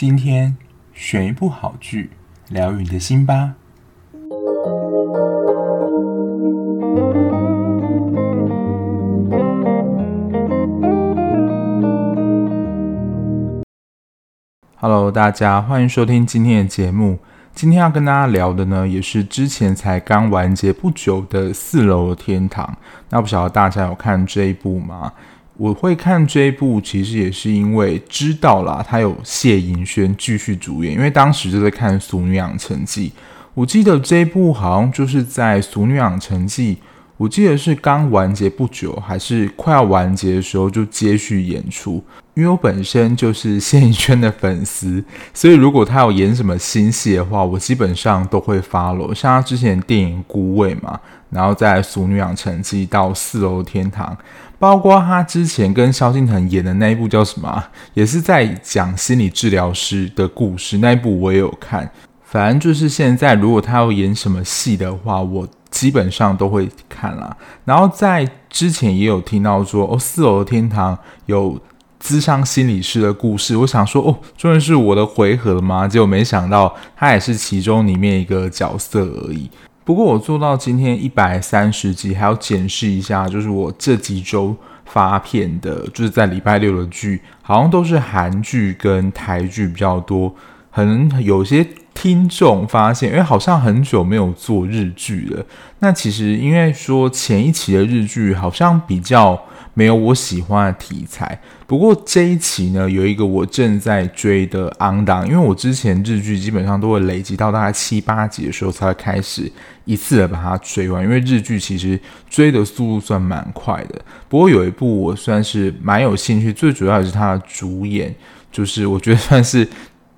今天选一部好剧，疗愈你的心吧。Hello，大家欢迎收听今天的节目。今天要跟大家聊的呢，也是之前才刚完结不久的《四楼的天堂》。那不晓得大家有看这一部吗？我会看这一部，其实也是因为知道啦，他有谢盈萱继续主演。因为当时就在看《俗女养成记》，我记得这一部好像就是在《俗女养成记》。我记得是刚完结不久，还是快要完结的时候就接续演出。因为我本身就是谢盈萱的粉丝，所以如果他有演什么新戏的话，我基本上都会 follow。像他之前电影《孤味》嘛，然后在《俗女养成记》到《四楼天堂》，包括他之前跟萧敬腾演的那一部叫什么，也是在讲心理治疗师的故事，那一部我也有看。反正就是现在，如果他要演什么戏的话，我。基本上都会看啦，然后在之前也有听到说，哦，四楼的天堂有咨商心理师的故事，我想说，哦，终于是我的回合了吗？结果没想到他也是其中里面一个角色而已。不过我做到今天一百三十集，还要检视一下，就是我这几周发片的，就是在礼拜六的剧，好像都是韩剧跟台剧比较多，可能有些。听众发现，因为好像很久没有做日剧了。那其实因为说前一期的日剧好像比较没有我喜欢的题材。不过这一期呢，有一个我正在追的昂当，因为我之前日剧基本上都会累积到大概七八集的时候才会开始一次的把它追完。因为日剧其实追的速度算蛮快的。不过有一部我算是蛮有兴趣，最主要也是它的主演，就是我觉得算是。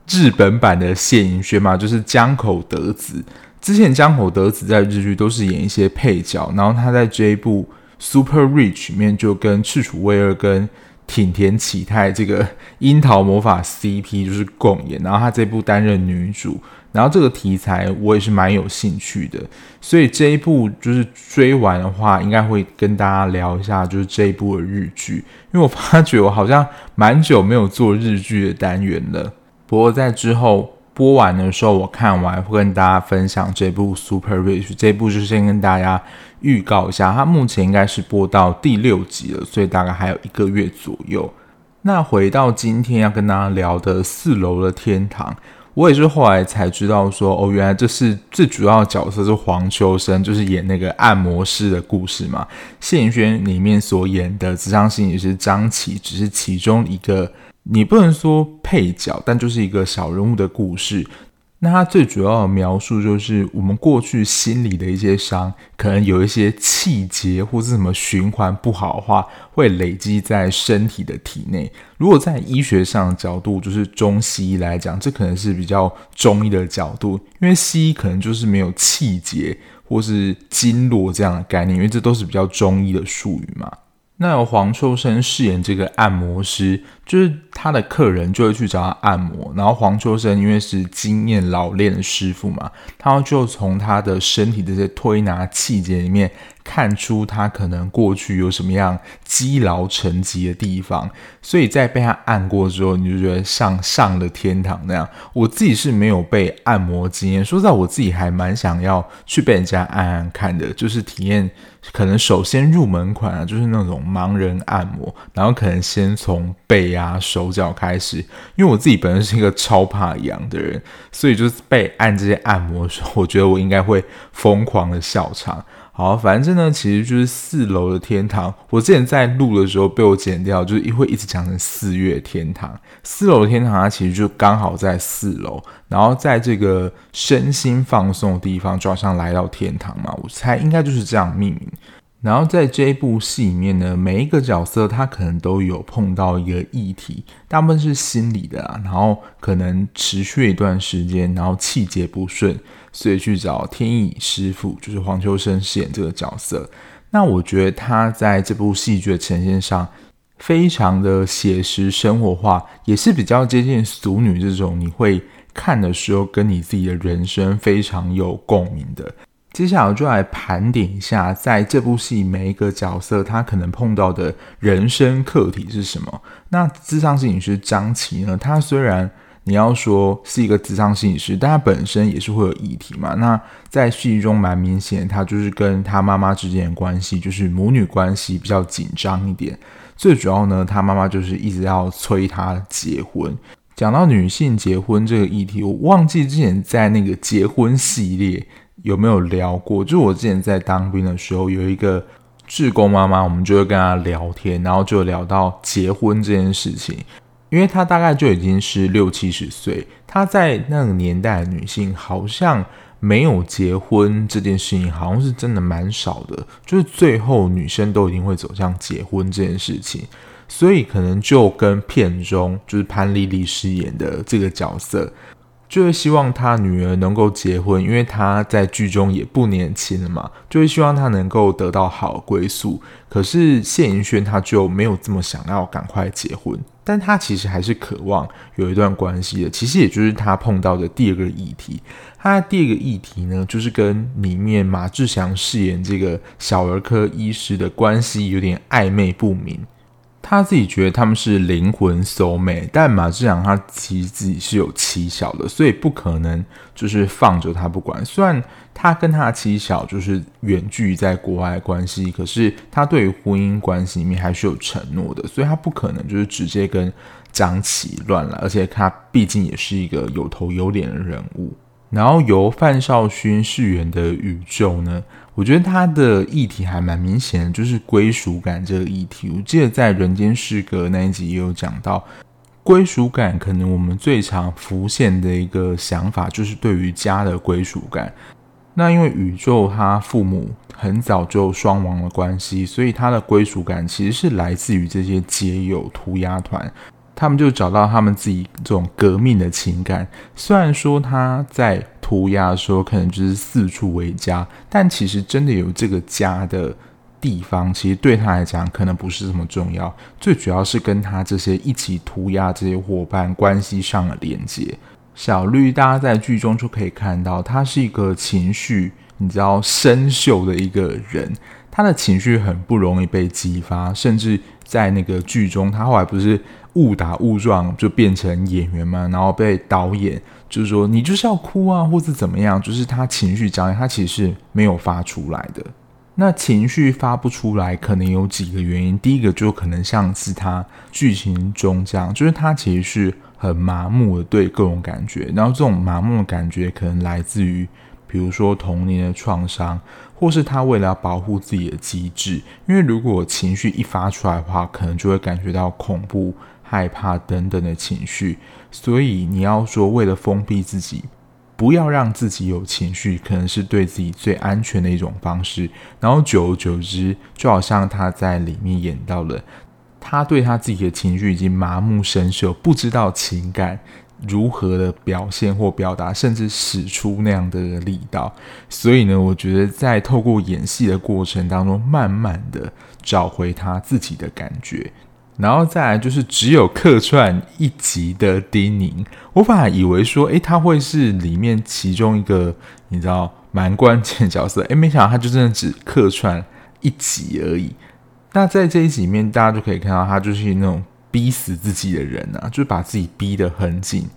日本版的谢盈萱嘛，就是江口德子。之前江口德子在日剧都是演一些配角，然后他在这一部《Super Rich》里面就跟赤楚卫二跟挺田启太这个樱桃魔法 CP 就是共演，然后他这部担任女主，然后这个题材我也是蛮有兴趣的，所以这一部就是追完的话，应该会跟大家聊一下就是这一部的日剧，因为我发觉我好像蛮久没有做日剧的单元了。不过在之后播完的时候，我看完会跟大家分享这部《Super Rich》。这部就先跟大家预告一下，它目前应该是播到第六集了，所以大概还有一个月左右。那回到今天要跟大家聊的《四楼的天堂》，我也是后来才知道说，哦，原来这是最主要的角色是黄秋生，就是演那个按摩师的故事嘛。谢盈萱里面所演的咨商心理师张琪，只是其中一个。你不能说配角，但就是一个小人物的故事。那它最主要的描述就是我们过去心里的一些伤，可能有一些气结或是什么循环不好的话，会累积在身体的体内。如果在医学上的角度，就是中西医来讲，这可能是比较中医的角度，因为西医可能就是没有气结或是经络这样的概念，因为这都是比较中医的术语嘛。那由黄秋生饰演这个按摩师，就是他的客人就会去找他按摩，然后黄秋生因为是经验老练的师傅嘛，他就从他的身体这些推拿器节里面。看出他可能过去有什么样积劳成疾的地方，所以在被他按过之后，你就觉得像上了天堂那样。我自己是没有被按摩经验，说实在，我自己还蛮想要去被人家按按看的，就是体验。可能首先入门款啊，就是那种盲人按摩，然后可能先从背啊、手脚开始。因为我自己本身是一个超怕痒的人，所以就是被按这些按摩的时候，我觉得我应该会疯狂的笑场。好，反正呢，其实就是四楼的天堂。我之前在录的时候被我剪掉，就是会一直讲成四月天堂。四楼的天堂，它其实就刚好在四楼，然后在这个身心放松的地方，就好像来到天堂嘛。我猜应该就是这样命名。然后在这一部戏里面呢，每一个角色他可能都有碰到一个议题，大部分是心理的啊，然后可能持续一段时间，然后气节不顺，所以去找天意师傅，就是黄秋生饰演这个角色。那我觉得他在这部戏剧的呈现上，非常的写实生活化，也是比较接近俗女这种，你会看的时候跟你自己的人生非常有共鸣的。接下来我就来盘点一下，在这部戏每一个角色他可能碰到的人生课题是什么。那咨商心理师张琪呢？他虽然你要说是一个咨商心理师，但他本身也是会有议题嘛。那在戏剧中蛮明显，他就是跟他妈妈之间的关系，就是母女关系比较紧张一点。最主要呢，他妈妈就是一直要催他结婚。讲到女性结婚这个议题，我忘记之前在那个结婚系列有没有聊过。就我之前在当兵的时候，有一个志工妈妈，我们就会跟她聊天，然后就聊到结婚这件事情。因为她大概就已经是六七十岁，她在那个年代的女性好像没有结婚这件事情，好像是真的蛮少的。就是最后女生都一定会走向结婚这件事情。所以可能就跟片中就是潘丽丽饰演的这个角色，就会希望他女儿能够结婚，因为他在剧中也不年轻了嘛，就会希望他能够得到好归宿。可是谢盈萱他就没有这么想要赶快结婚，但他其实还是渴望有一段关系的。其实也就是他碰到的第二个议题。他的第二个议题呢，就是跟里面马志祥饰演这个小儿科医师的关系有点暧昧不明。他自己觉得他们是灵魂 soul mate，但马志祥他其实自己是有妻小的，所以不可能就是放着他不管。虽然他跟他的妻小就是远距在国外关系，可是他对于婚姻关系里面还是有承诺的，所以他不可能就是直接跟张启乱来。而且他毕竟也是一个有头有脸的人物。然后由范少勋饰演的宇宙呢，我觉得他的议题还蛮明显的，就是归属感这个议题。我记得在《人间失格》那一集也有讲到，归属感可能我们最常浮现的一个想法就是对于家的归属感。那因为宇宙他父母很早就双亡的关系，所以他的归属感其实是来自于这些街友涂鸦团。他们就找到他们自己这种革命的情感。虽然说他在涂鸦说可能就是四处为家，但其实真的有这个家的地方，其实对他来讲可能不是这么重要。最主要是跟他这些一起涂鸦这些伙伴关系上的连接。小绿，大家在剧中就可以看到，他是一个情绪你知道生锈的一个人，他的情绪很不容易被激发，甚至在那个剧中，他后来不是。误打误撞就变成演员嘛，然后被导演就是说你就是要哭啊，或是怎么样，就是他情绪张力，他其实是没有发出来的。那情绪发不出来，可能有几个原因。第一个就可能像是他剧情中这样，就是他其实是很麻木的对各种感觉，然后这种麻木的感觉可能来自于。比如说童年的创伤，或是他为了要保护自己的机制，因为如果情绪一发出来的话，可能就会感觉到恐怖、害怕等等的情绪。所以你要说为了封闭自己，不要让自己有情绪，可能是对自己最安全的一种方式。然后久而久之，就好像他在里面演到了，他对他自己的情绪已经麻木生锈，不知道情感。如何的表现或表达，甚至使出那样的力道，所以呢，我觉得在透过演戏的过程当中，慢慢的找回他自己的感觉，然后再来就是只有客串一集的丁宁，我反而以为说，诶，他会是里面其中一个你知道蛮关键 角色，诶，没想到他就真的只客串一集而已。那在这一集里面，大家就可以看到他就是那种。逼死自己的人啊，就是把自己逼得很紧，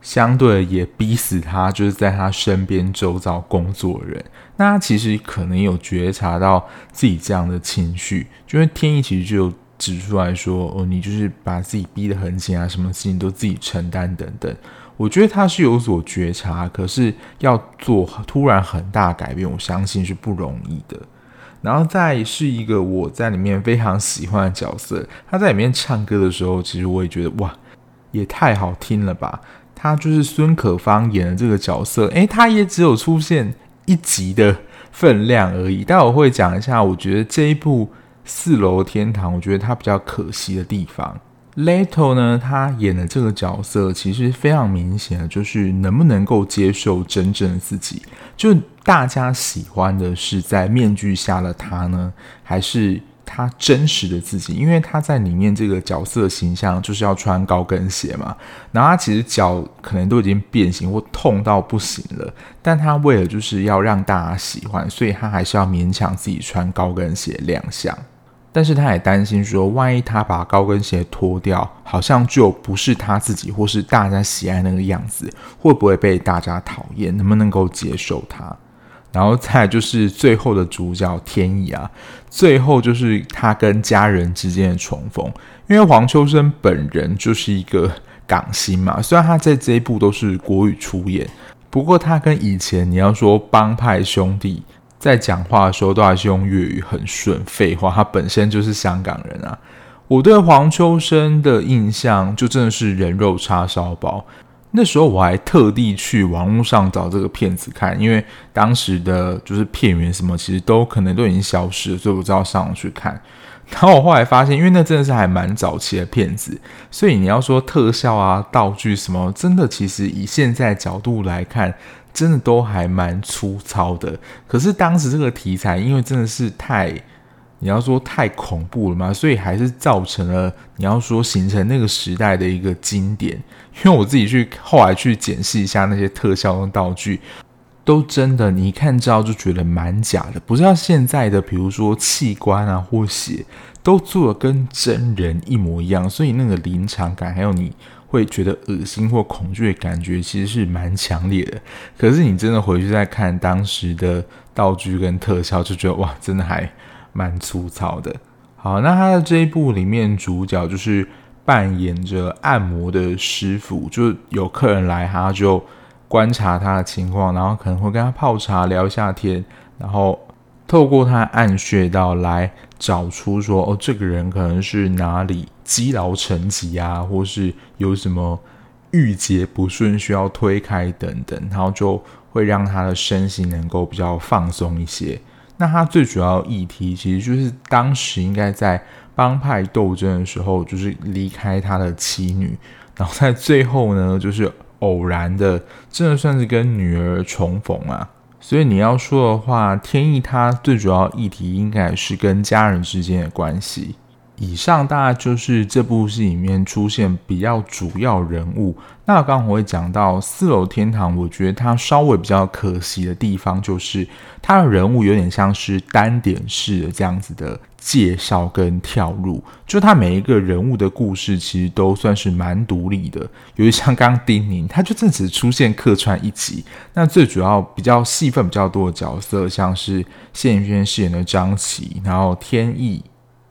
相对也逼死他，就是在他身边周遭工作的人。那他其实可能有觉察到自己这样的情绪，因为天意其实就指出来说：“哦，你就是把自己逼得很紧啊，什么事情都自己承担等等。”我觉得他是有所觉察，可是要做突然很大改变，我相信是不容易的。然后再是一个我在里面非常喜欢的角色，他在里面唱歌的时候，其实我也觉得哇，也太好听了吧！他就是孙可芳演的这个角色，诶，他也只有出现一集的分量而已。待会我会讲一下，我觉得这一部《四楼天堂》，我觉得他比较可惜的地方。Leto 呢，他演的这个角色其实非常明显的，就是能不能够接受真正的自己。就大家喜欢的是在面具下的他呢，还是他真实的自己？因为他在里面这个角色形象就是要穿高跟鞋嘛，然后他其实脚可能都已经变形或痛到不行了，但他为了就是要让大家喜欢，所以他还是要勉强自己穿高跟鞋亮相。但是他也担心说，万一他把高跟鞋脱掉，好像就不是他自己或是大家喜爱那个样子，会不会被大家讨厌？能不能够接受他？然后再就是最后的主角天意啊，最后就是他跟家人之间的重逢，因为黄秋生本人就是一个港星嘛，虽然他在这一部都是国语出演，不过他跟以前你要说帮派兄弟在讲话的时候都还是用粤语很顺，废话，他本身就是香港人啊。我对黄秋生的印象就真的是人肉叉烧包。那时候我还特地去网络上找这个片子看，因为当时的就是片源什么，其实都可能都已经消失了，所以我就要上网去看。然后我后来发现，因为那真的是还蛮早期的片子，所以你要说特效啊、道具什么，真的其实以现在角度来看，真的都还蛮粗糙的。可是当时这个题材，因为真的是太……你要说太恐怖了嘛，所以还是造成了你要说形成那个时代的一个经典。因为我自己去后来去检视一下那些特效跟道具，都真的你一看之后就觉得蛮假的，不像现在的，比如说器官啊或血都做的跟真人一模一样，所以那个临场感还有你会觉得恶心或恐惧的感觉，其实是蛮强烈的。可是你真的回去再看当时的道具跟特效，就觉得哇，真的还。蛮粗糙的。好，那他的这一部里面主角就是扮演着按摩的师傅，就有客人来，他就观察他的情况，然后可能会跟他泡茶聊一下天，然后透过他按穴道来找出说哦，这个人可能是哪里积劳成疾啊，或是有什么郁结不顺需要推开等等，然后就会让他的身心能够比较放松一些。那他最主要议题其实就是当时应该在帮派斗争的时候，就是离开他的妻女，然后在最后呢，就是偶然的，真的算是跟女儿重逢啊。所以你要说的话，天意他最主要议题应该是跟家人之间的关系。以上大概就是这部戏里面出现比较主要人物。那刚刚我会讲到四楼天堂，我觉得它稍微比较可惜的地方，就是它的人物有点像是单点式的这样子的介绍跟跳入，就它每一个人物的故事其实都算是蛮独立的。尤其像刚刚丁宁，他就正只出现客串一集，那最主要比较戏份比较多的角色，像是谢盈萱饰演的张琪，然后天意。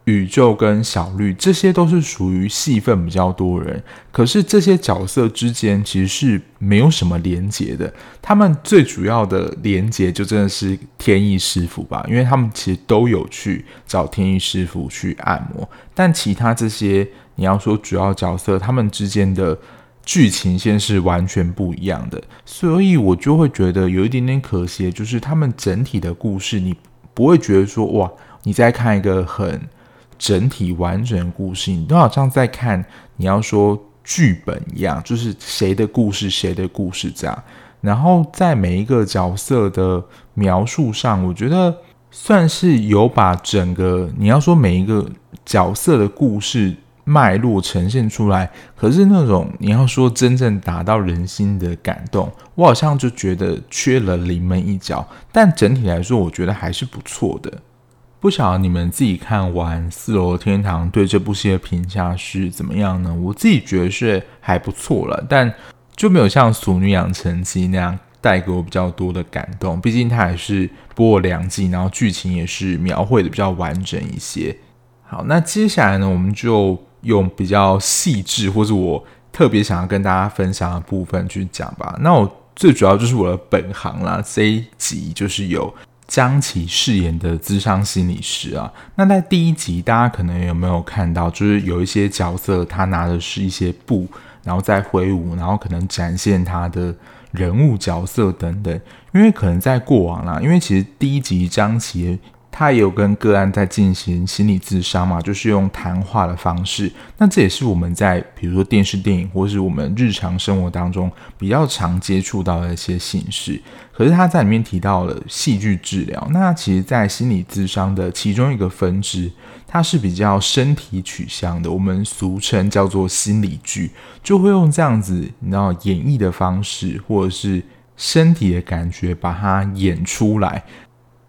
宇宙跟小绿，这些都是属于戏份比较多人，可是这些角色之间其实是没有什么连结的。他们最主要的连结就真的是天意师傅吧，因为他们其实都有去找天意师傅去按摩。但其他这些你要说主要角色，他们之间的剧情线是完全不一样的，所以我就会觉得有一点点可惜，就是他们整体的故事，你不会觉得说哇，你在看一个很。整体完整故事，你都好像在看你要说剧本一样，就是谁的故事，谁的故事这样。然后在每一个角色的描述上，我觉得算是有把整个你要说每一个角色的故事脉络呈现出来。可是那种你要说真正打到人心的感动，我好像就觉得缺了临门一脚。但整体来说，我觉得还是不错的。不晓得你们自己看完《四楼天堂》对这部戏的评价是怎么样呢？我自己觉得是还不错了，但就没有像《俗女养成记》那样带给我比较多的感动。毕竟它还是播了两季，然后剧情也是描绘的比较完整一些。好，那接下来呢，我们就用比较细致或者我特别想要跟大家分享的部分去讲吧。那我最主要就是我的本行啦，这一集就是有。张琪饰演的智商心理师啊，那在第一集大家可能有没有看到，就是有一些角色他拿的是一些布，然后在挥舞，然后可能展现他的人物角色等等。因为可能在过往啦，因为其实第一集张琪。他也有跟个案在进行心理咨商嘛，就是用谈话的方式。那这也是我们在比如说电视、电影，或是我们日常生活当中比较常接触到的一些形式。可是他在里面提到了戏剧治疗，那其实，在心理咨商的其中一个分支，它是比较身体取向的，我们俗称叫做心理剧，就会用这样子，你知道演绎的方式，或者是身体的感觉，把它演出来。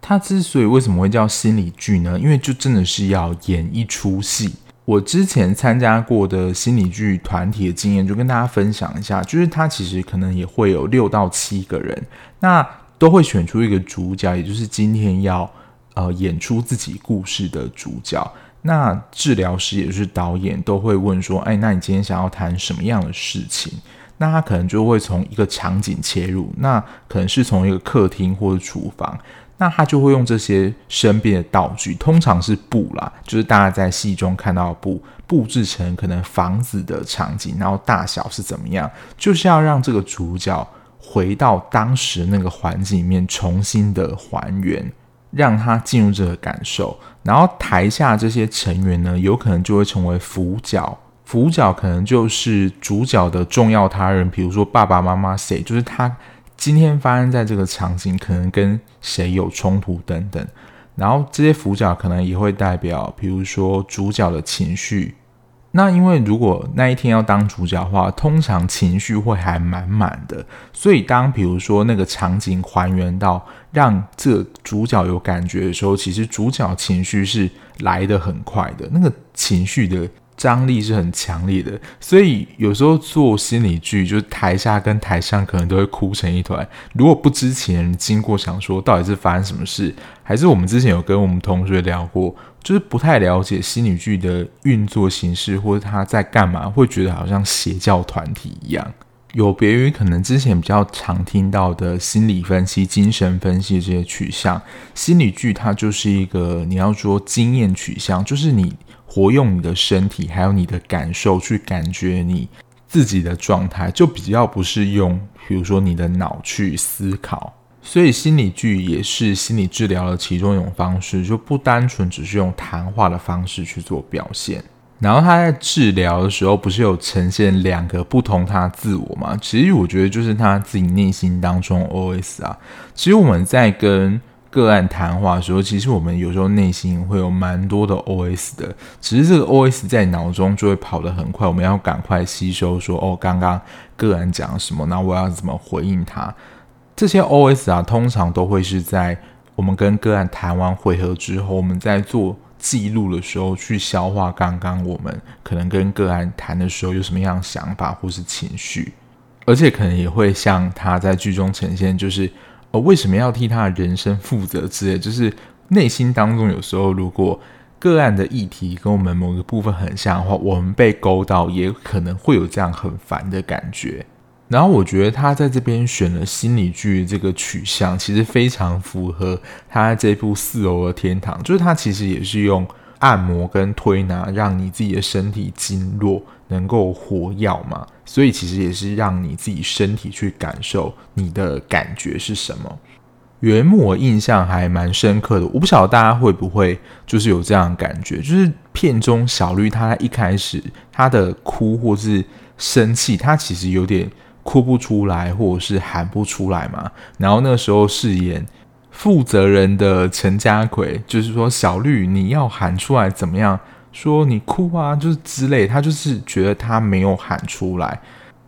它之所以为什么会叫心理剧呢？因为就真的是要演一出戏。我之前参加过的心理剧团体的经验，就跟大家分享一下，就是它其实可能也会有六到七个人，那都会选出一个主角，也就是今天要呃演出自己故事的主角。那治疗师也就是导演都会问说：“哎，那你今天想要谈什么样的事情？”那他可能就会从一个场景切入，那可能是从一个客厅或者厨房。那他就会用这些身边的道具，通常是布啦，就是大家在戏中看到的布，布置成可能房子的场景，然后大小是怎么样，就是要让这个主角回到当时那个环境里面，重新的还原，让他进入这个感受。然后台下这些成员呢，有可能就会成为辅角，辅角可能就是主角的重要他人，比如说爸爸妈妈谁，就是他。今天发生在这个场景，可能跟谁有冲突等等，然后这些辅角可能也会代表，比如说主角的情绪。那因为如果那一天要当主角的话，通常情绪会还满满的，所以当比如说那个场景还原到让这主角有感觉的时候，其实主角情绪是来得很快的，那个情绪的。张力是很强烈的，所以有时候做心理剧，就是台下跟台上可能都会哭成一团。如果不知情经过，想说到底是发生什么事，还是我们之前有跟我们同学聊过，就是不太了解心理剧的运作形式，或者他在干嘛，会觉得好像邪教团体一样。有别于可能之前比较常听到的心理分析、精神分析这些取向，心理剧它就是一个你要说经验取向，就是你。活用你的身体，还有你的感受去感觉你自己的状态，就比较不是用，比如说你的脑去思考。所以心理剧也是心理治疗的其中一种方式，就不单纯只是用谈话的方式去做表现。然后他在治疗的时候，不是有呈现两个不同他自我吗？其实我觉得就是他自己内心当中 OS 啊。其实我们在跟个案谈话的时候，其实我们有时候内心会有蛮多的 OS 的，只是这个 OS 在脑中就会跑得很快，我们要赶快吸收说，哦，刚刚个案讲什么，那我要怎么回应他？这些 OS 啊，通常都会是在我们跟个案谈完会合之后，我们在做记录的时候去消化刚刚我们可能跟个案谈的时候有什么样的想法或是情绪，而且可能也会像他在剧中呈现，就是。为什么要替他的人生负责之类？就是内心当中有时候，如果个案的议题跟我们某个部分很像的话，我们被勾到，也可能会有这样很烦的感觉。然后我觉得他在这边选了心理剧这个取向，其实非常符合他这部《四楼的天堂》，就是他其实也是用按摩跟推拿，让你自己的身体经络能够活跃嘛。所以其实也是让你自己身体去感受你的感觉是什么。原木我印象还蛮深刻的，我不晓得大家会不会就是有这样的感觉，就是片中小绿她一开始她的哭或是生气，她其实有点哭不出来或者是喊不出来嘛。然后那时候饰演负责人的陈家奎就是说：“小绿，你要喊出来怎么样？”说你哭啊，就是之类，他就是觉得他没有喊出来。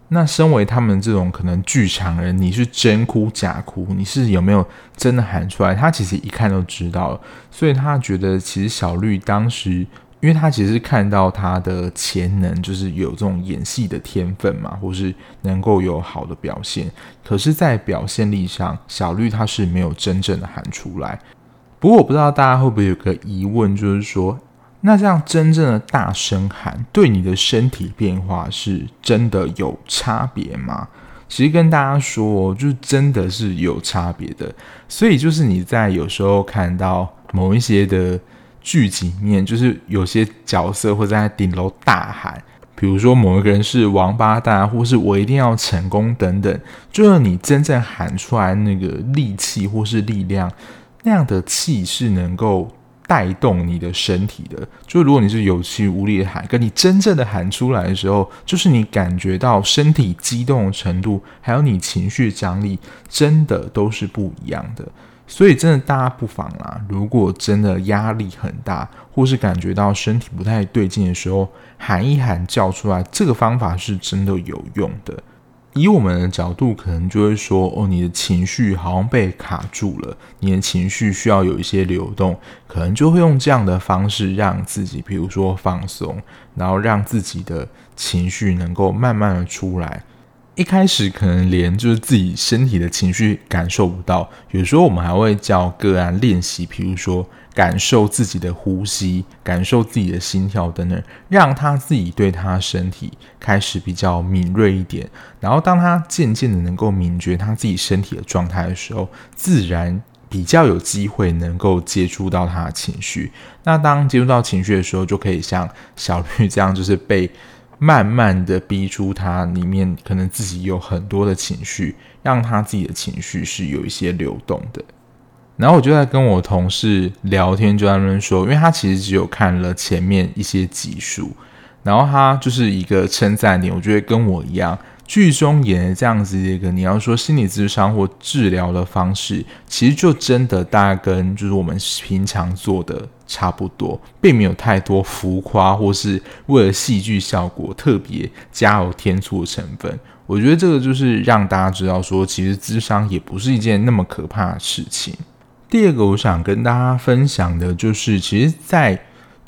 那身为他们这种可能剧场人，你是真哭假哭，你是有没有真的喊出来？他其实一看都知道，所以他觉得其实小绿当时，因为他其实看到他的潜能，就是有这种演戏的天分嘛，或是能够有好的表现。可是，在表现力上，小绿他是没有真正的喊出来。不过，我不知道大家会不会有个疑问，就是说。那这样真正的大声喊，对你的身体变化是真的有差别吗？其实跟大家说，就真的是有差别的。所以就是你在有时候看到某一些的剧情面，就是有些角色会在顶楼大喊，比如说某一个人是王八蛋，或是我一定要成功等等，就是你真正喊出来那个力气或是力量，那样的气是能够。带动你的身体的，就如果你是有气无力的喊，跟你真正的喊出来的时候，就是你感觉到身体激动的程度，还有你情绪张力，真的都是不一样的。所以，真的大家不妨啦，如果真的压力很大，或是感觉到身体不太对劲的时候，喊一喊叫出来，这个方法是真的有用的。以我们的角度，可能就会说，哦，你的情绪好像被卡住了，你的情绪需要有一些流动，可能就会用这样的方式让自己，比如说放松，然后让自己的情绪能够慢慢的出来。一开始可能连就是自己身体的情绪感受不到，有时候我们还会叫个案练习，比如说感受自己的呼吸，感受自己的心跳等等，让他自己对他身体开始比较敏锐一点。然后当他渐渐的能够敏觉他自己身体的状态的时候，自然比较有机会能够接触到他的情绪。那当接触到情绪的时候，就可以像小绿这样，就是被。慢慢的逼出他里面可能自己有很多的情绪，让他自己的情绪是有一些流动的。然后我就在跟我同事聊天，就在那边说，因为他其实只有看了前面一些集数，然后他就是一个称赞点，我觉得跟我一样。剧中演的这样子一个，你要说心理咨商或治疗的方式，其实就真的大概跟就是我们平常做的差不多，并没有太多浮夸或是为了戏剧效果特别加油添醋的成分。我觉得这个就是让大家知道说，其实智商也不是一件那么可怕的事情。第二个，我想跟大家分享的就是，其实，在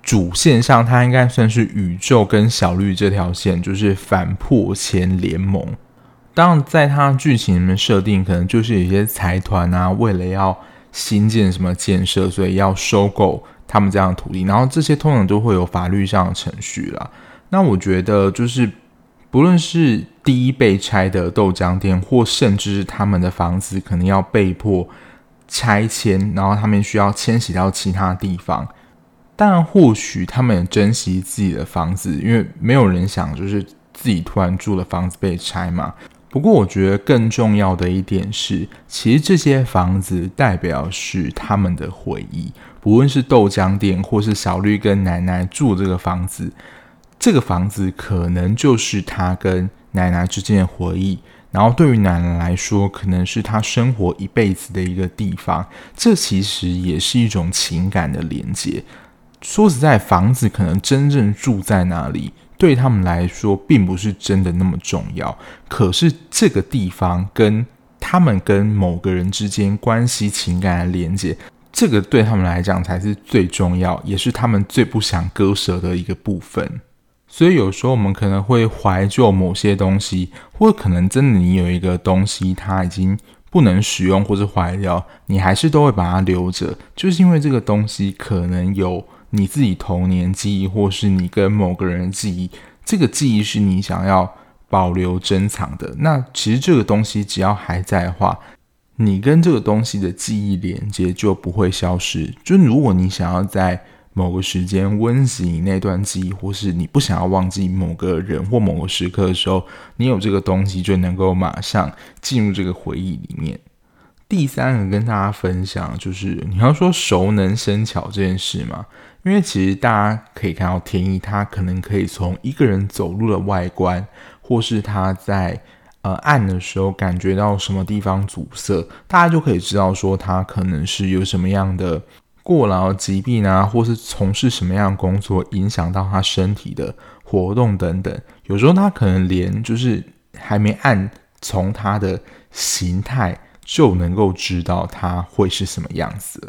主线上，它应该算是宇宙跟小绿这条线，就是反破前联盟。当然，在它剧情里面设定，可能就是有些财团啊，为了要新建什么建设，所以要收购他们这样的土地，然后这些通常都会有法律上的程序啦。那我觉得，就是不论是第一被拆的豆浆店，或甚至是他们的房子，可能要被迫拆迁，然后他们需要迁徙到其他地方。但或许他们也珍惜自己的房子，因为没有人想就是自己突然住的房子被拆嘛。不过我觉得更重要的一点是，其实这些房子代表是他们的回忆，不论是豆浆店或是小绿跟奶奶住这个房子，这个房子可能就是他跟奶奶之间的回忆。然后对于奶奶来说，可能是他生活一辈子的一个地方。这其实也是一种情感的连接。说实在，房子可能真正住在那里，对他们来说并不是真的那么重要。可是这个地方跟他们跟某个人之间关系情感的连接，这个对他们来讲才是最重要，也是他们最不想割舍的一个部分。所以有时候我们可能会怀旧某些东西，或者可能真的你有一个东西，它已经不能使用或者坏掉，你还是都会把它留着，就是因为这个东西可能有。你自己童年记忆，或是你跟某个人的记忆，这个记忆是你想要保留珍藏的。那其实这个东西只要还在的话，你跟这个东西的记忆连接就不会消失。就如果你想要在某个时间温习你那段记忆，或是你不想要忘记某个人或某个时刻的时候，你有这个东西就能够马上进入这个回忆里面。第三个跟大家分享就是，你要说熟能生巧这件事嘛。因为其实大家可以看到天意，他可能可以从一个人走路的外观，或是他在呃按的时候感觉到什么地方阻塞，大家就可以知道说他可能是有什么样的过劳疾病啊，或是从事什么样工作影响到他身体的活动等等。有时候他可能连就是还没按，从他的形态就能够知道他会是什么样子。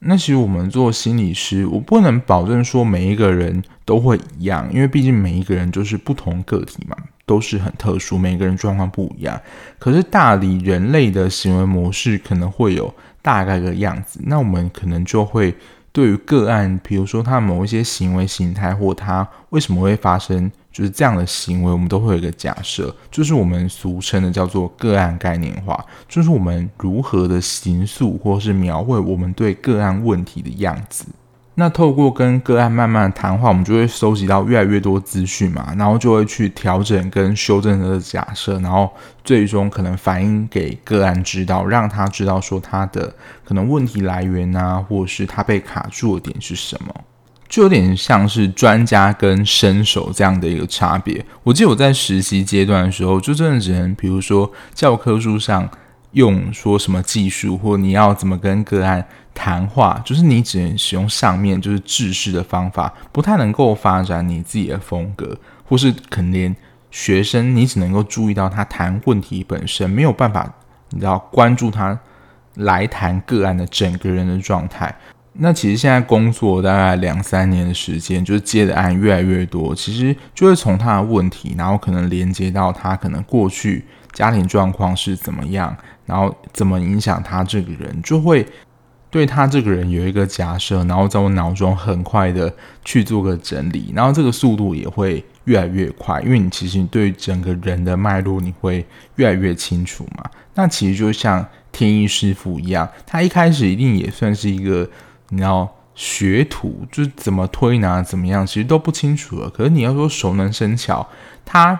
那其实我们做心理师，我不能保证说每一个人都会一样，因为毕竟每一个人就是不同个体嘛，都是很特殊，每个人状况不一样。可是大理人类的行为模式可能会有大概的样子，那我们可能就会对于个案，比如说他某一些行为形态，或他为什么会发生。就是这样的行为，我们都会有一个假设，就是我们俗称的叫做个案概念化，就是我们如何的形塑或是描绘我们对个案问题的样子。那透过跟个案慢慢的谈话，我们就会收集到越来越多资讯嘛，然后就会去调整跟修正这个假设，然后最终可能反映给个案知道，让他知道说他的可能问题来源啊，或者是他被卡住的点是什么。就有点像是专家跟新手这样的一个差别。我记得我在实习阶段的时候，就真的只能，比如说教科书上用说什么技术，或你要怎么跟个案谈话，就是你只能使用上面就是制式的方法，不太能够发展你自己的风格，或是可能连学生，你只能够注意到他谈问题本身，没有办法，你知道关注他来谈个案的整个人的状态。那其实现在工作大概两三年的时间，就是接的案越来越多，其实就会从他的问题，然后可能连接到他可能过去家庭状况是怎么样，然后怎么影响他这个人，就会对他这个人有一个假设，然后在我脑中很快的去做个整理，然后这个速度也会越来越快，因为你其实你对整个人的脉络你会越来越清楚嘛。那其实就像天意师傅一样，他一开始一定也算是一个。你要学徒，就是怎么推拿怎么样，其实都不清楚了。可是你要说熟能生巧，他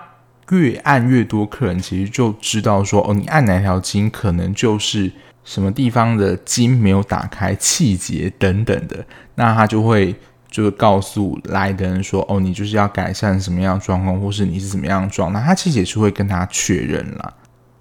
越按越多客人，其实就知道说哦，你按哪条筋，可能就是什么地方的筋没有打开，气结等等的。那他就会就告诉来的人说哦，你就是要改善什么样的状况，或是你是怎么样的状态。他其实也是会跟他确认啦。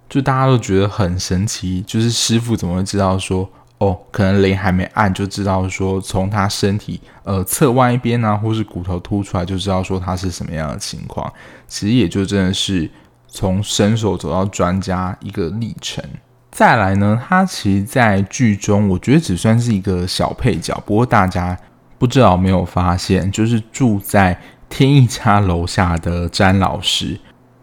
就大家都觉得很神奇，就是师傅怎么会知道说？哦，可能雷还没按就知道说，从他身体呃侧弯一边啊，或是骨头凸出来就知道说他是什么样的情况。其实也就真的是从新手走到专家一个历程。再来呢，他其实在剧中我觉得只算是一个小配角，不过大家不知道没有发现，就是住在天意家楼下的詹老师。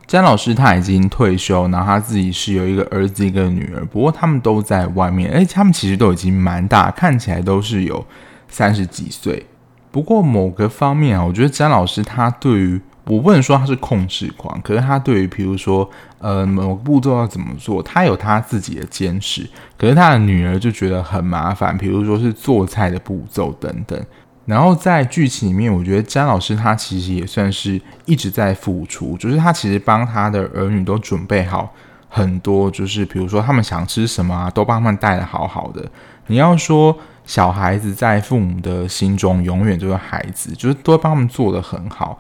詹老师他已经退休，然后他自己是有一个儿子一个女儿，不过他们都在外面，而且他们其实都已经蛮大，看起来都是有三十几岁。不过某个方面啊，我觉得詹老师他对于我不能说他是控制狂，可是他对于比如说呃某个步骤要怎么做，他有他自己的坚持，可是他的女儿就觉得很麻烦，比如说是做菜的步骤等等。然后在剧情里面，我觉得詹老师他其实也算是一直在付出，就是他其实帮他的儿女都准备好很多，就是比如说他们想吃什么啊，都帮他们带得好好的。你要说小孩子在父母的心中永远就是孩子，就是都帮他们做得很好。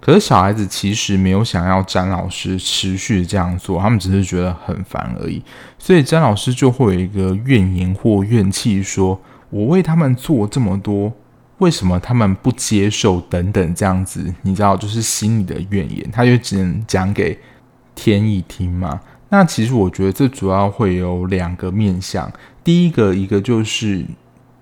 可是小孩子其实没有想要詹老师持续这样做，他们只是觉得很烦而已。所以詹老师就会有一个怨言或怨气，说我为他们做这么多。为什么他们不接受？等等，这样子，你知道，就是心里的怨言，他就只能讲给天意听嘛。那其实我觉得这主要会有两个面向。第一个，一个就是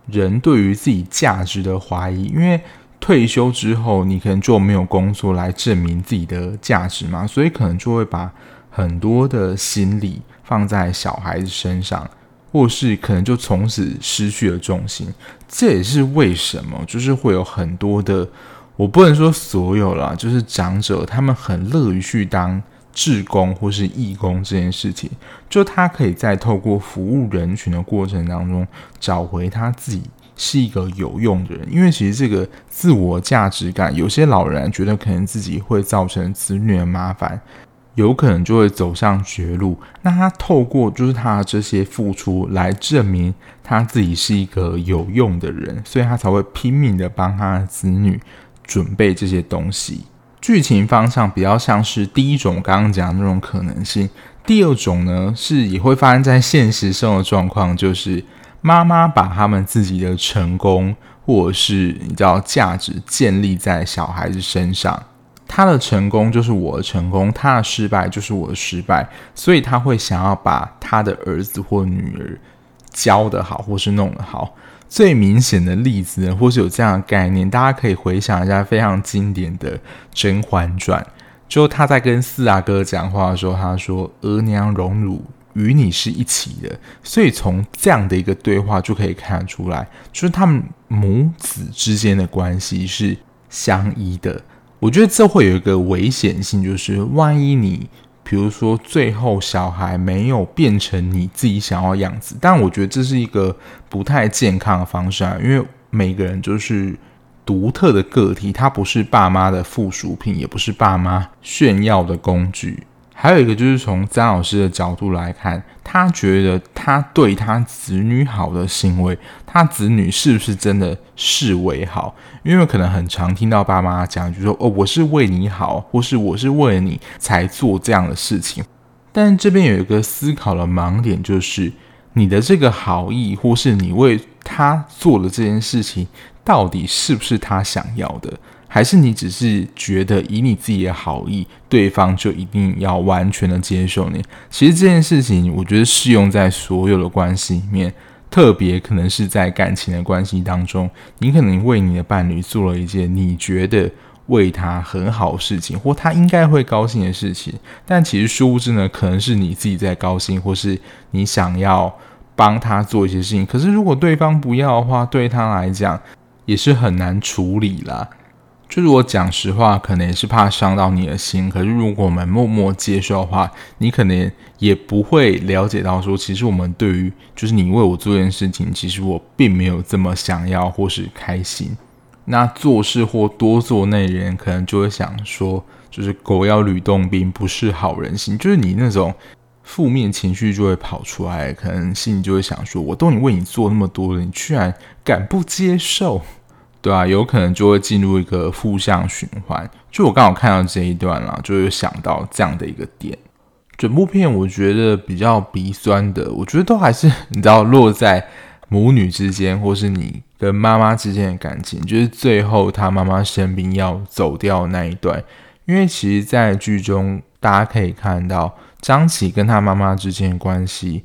人对于自己价值的怀疑，因为退休之后，你可能就没有工作来证明自己的价值嘛，所以可能就会把很多的心理放在小孩子身上。或是可能就从此失去了重心，这也是为什么，就是会有很多的，我不能说所有啦，就是长者他们很乐于去当志工或是义工这件事情，就他可以在透过服务人群的过程当中，找回他自己是一个有用的人，因为其实这个自我价值感，有些老人觉得可能自己会造成子女的麻烦。有可能就会走上绝路。那他透过就是他的这些付出来证明他自己是一个有用的人，所以他才会拼命的帮他的子女准备这些东西。剧情方向比较像是第一种刚刚讲的那种可能性，第二种呢是也会发生在现实生活状况，就是妈妈把他们自己的成功或者是你知道价值建立在小孩子身上。他的成功就是我的成功，他的失败就是我的失败，所以他会想要把他的儿子或女儿教得好，或是弄得好。最明显的例子呢，或是有这样的概念，大家可以回想一下非常经典的《甄嬛传》，就他在跟四阿哥讲话的时候，他说：“额娘荣辱与你是一起的。”所以从这样的一个对话就可以看出来，就是他们母子之间的关系是相依的。我觉得这会有一个危险性，就是万一你，比如说最后小孩没有变成你自己想要的样子，但我觉得这是一个不太健康的方式啊，因为每个人就是独特的个体，他不是爸妈的附属品，也不是爸妈炫耀的工具。还有一个就是从詹老师的角度来看，他觉得他对他子女好的行为，他子女是不是真的视为好？因为可能很常听到爸妈讲，就说哦，我是为你好，或是我是为了你才做这样的事情。但这边有一个思考的盲点，就是你的这个好意，或是你为他做的这件事情，到底是不是他想要的？还是你只是觉得以你自己的好意，对方就一定要完全的接受你？其实这件事情，我觉得适用在所有的关系里面，特别可能是在感情的关系当中，你可能为你的伴侣做了一件你觉得为他很好事情，或他应该会高兴的事情，但其实殊不知呢，可能是你自己在高兴，或是你想要帮他做一些事情。可是如果对方不要的话，对他来讲也是很难处理啦。就是我讲实话，可能也是怕伤到你的心。可是如果我们默默接受的话，你可能也不会了解到说，其实我们对于就是你为我做这件事情，其实我并没有这么想要或是开心。那做事或多做那人，可能就会想说，就是狗咬吕洞宾，不识好人心。就是你那种负面情绪就会跑出来，可能心里就会想说，我都已经为你做那么多了，你居然敢不接受？对啊，有可能就会进入一个负向循环。就我刚好看到这一段啦，就有想到这样的一个点。整部片我觉得比较鼻酸的，我觉得都还是你知道落在母女之间，或是你跟妈妈之间的感情，就是最后他妈妈生病要走掉那一段。因为其实，在剧中大家可以看到张琪跟他妈妈之间的关系，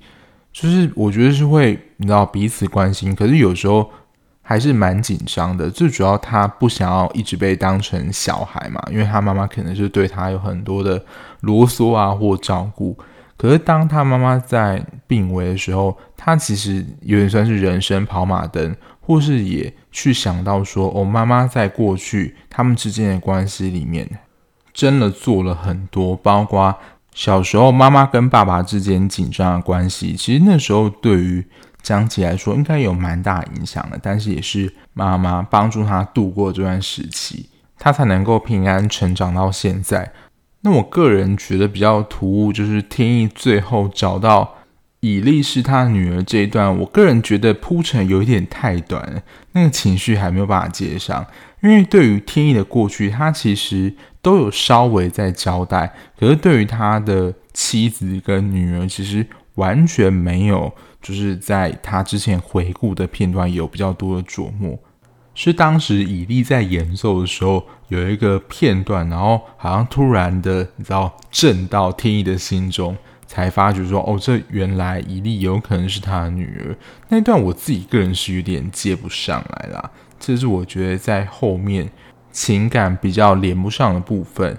就是我觉得是会你知道彼此关心，可是有时候。还是蛮紧张的，最主要他不想要一直被当成小孩嘛，因为他妈妈可能是对他有很多的啰嗦啊或照顾。可是当他妈妈在病危的时候，他其实有点算是人生跑马灯，或是也去想到说，哦，妈妈在过去他们之间的关系里面，真的做了很多，包括小时候妈妈跟爸爸之间紧张的关系，其实那时候对于。讲起来说，应该有蛮大影响的，但是也是妈妈帮助他度过这段时期，他才能够平安成长到现在。那我个人觉得比较突兀，就是天意最后找到以利是他女儿这一段，我个人觉得铺陈有一点太短，那个情绪还没有办法接上。因为对于天意的过去，他其实都有稍微在交代，可是对于他的妻子跟女儿，其实完全没有。就是在他之前回顾的片段有比较多的琢磨，是当时以利在演奏的时候有一个片段，然后好像突然的你知道震到天意的心中，才发觉说哦，这原来以利有可能是他的女儿。那段我自己个人是有点接不上来啦，这是我觉得在后面情感比较连不上的部分。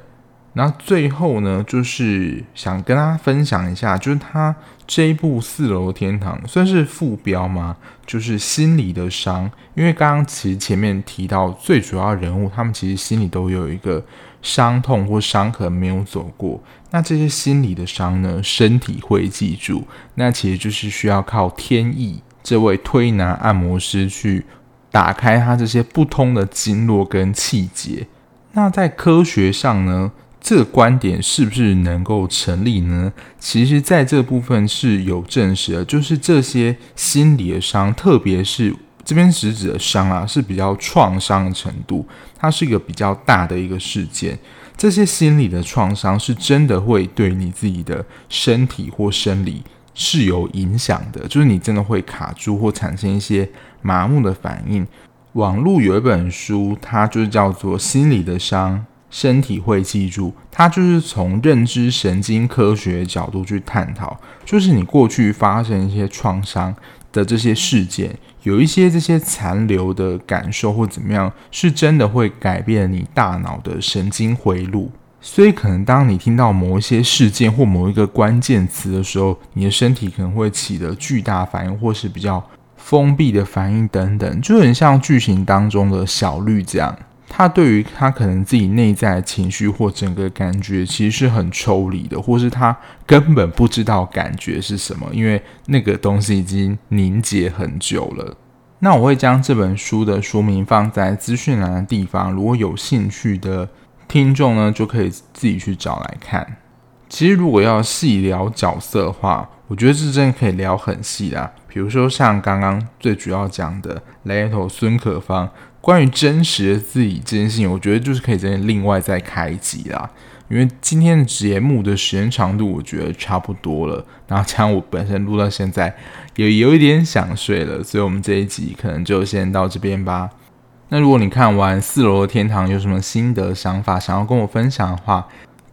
那最后呢，就是想跟大家分享一下，就是他这一部《四楼天堂》算是副标吗？就是心里的伤，因为刚刚其实前面提到最主要人物，他们其实心里都有一个伤痛或伤痕没有走过。那这些心理的伤呢，身体会记住，那其实就是需要靠天意这位推拿按摩师去打开他这些不通的经络跟气节。那在科学上呢？这个观点是不是能够成立呢？其实，在这部分是有证实的，就是这些心理的伤，特别是这边实指的伤啊，是比较创伤的程度，它是一个比较大的一个事件。这些心理的创伤是真的会对你自己的身体或生理是有影响的，就是你真的会卡住或产生一些麻木的反应。网络有一本书，它就是叫做《心理的伤》。身体会记住，它就是从认知神经科学角度去探讨，就是你过去发生一些创伤的这些事件，有一些这些残留的感受或怎么样，是真的会改变你大脑的神经回路。所以，可能当你听到某一些事件或某一个关键词的时候，你的身体可能会起的巨大反应，或是比较封闭的反应等等，就很像剧情当中的小绿这样。他对于他可能自己内在的情绪或整个感觉，其实是很抽离的，或是他根本不知道感觉是什么，因为那个东西已经凝结很久了。那我会将这本书的书名放在资讯栏的地方，如果有兴趣的听众呢，就可以自己去找来看。其实如果要细聊角色的话，我觉得这真的可以聊很细啦。比如说像刚刚最主要讲的雷头孙可芳。关于真实的自己这件事情，我觉得就是可以再另外再开一集啦。因为今天的节目的时间长度，我觉得差不多了。然后加上我本身录到现在也有一点想睡了，所以我们这一集可能就先到这边吧。那如果你看完《四楼的天堂》有什么心得想法，想要跟我分享的话，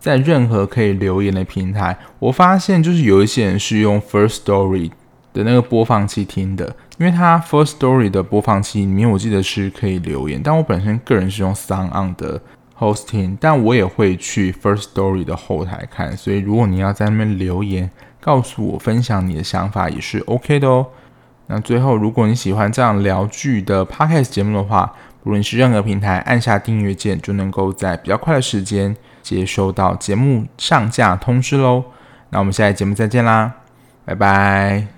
在任何可以留言的平台，我发现就是有一些人是用 First Story 的那个播放器听的，因为它 First Story 的播放器里面我记得是可以留言，但我本身个人是用 SoundOn 的 Hosting，但我也会去 First Story 的后台看，所以如果你要在那边留言，告诉我分享你的想法也是 OK 的哦。那最后，如果你喜欢这样聊剧的 Podcast 节目的话，无论是任何平台，按下订阅键就能够在比较快的时间接收到节目上架通知喽。那我们下期节目再见啦，拜拜。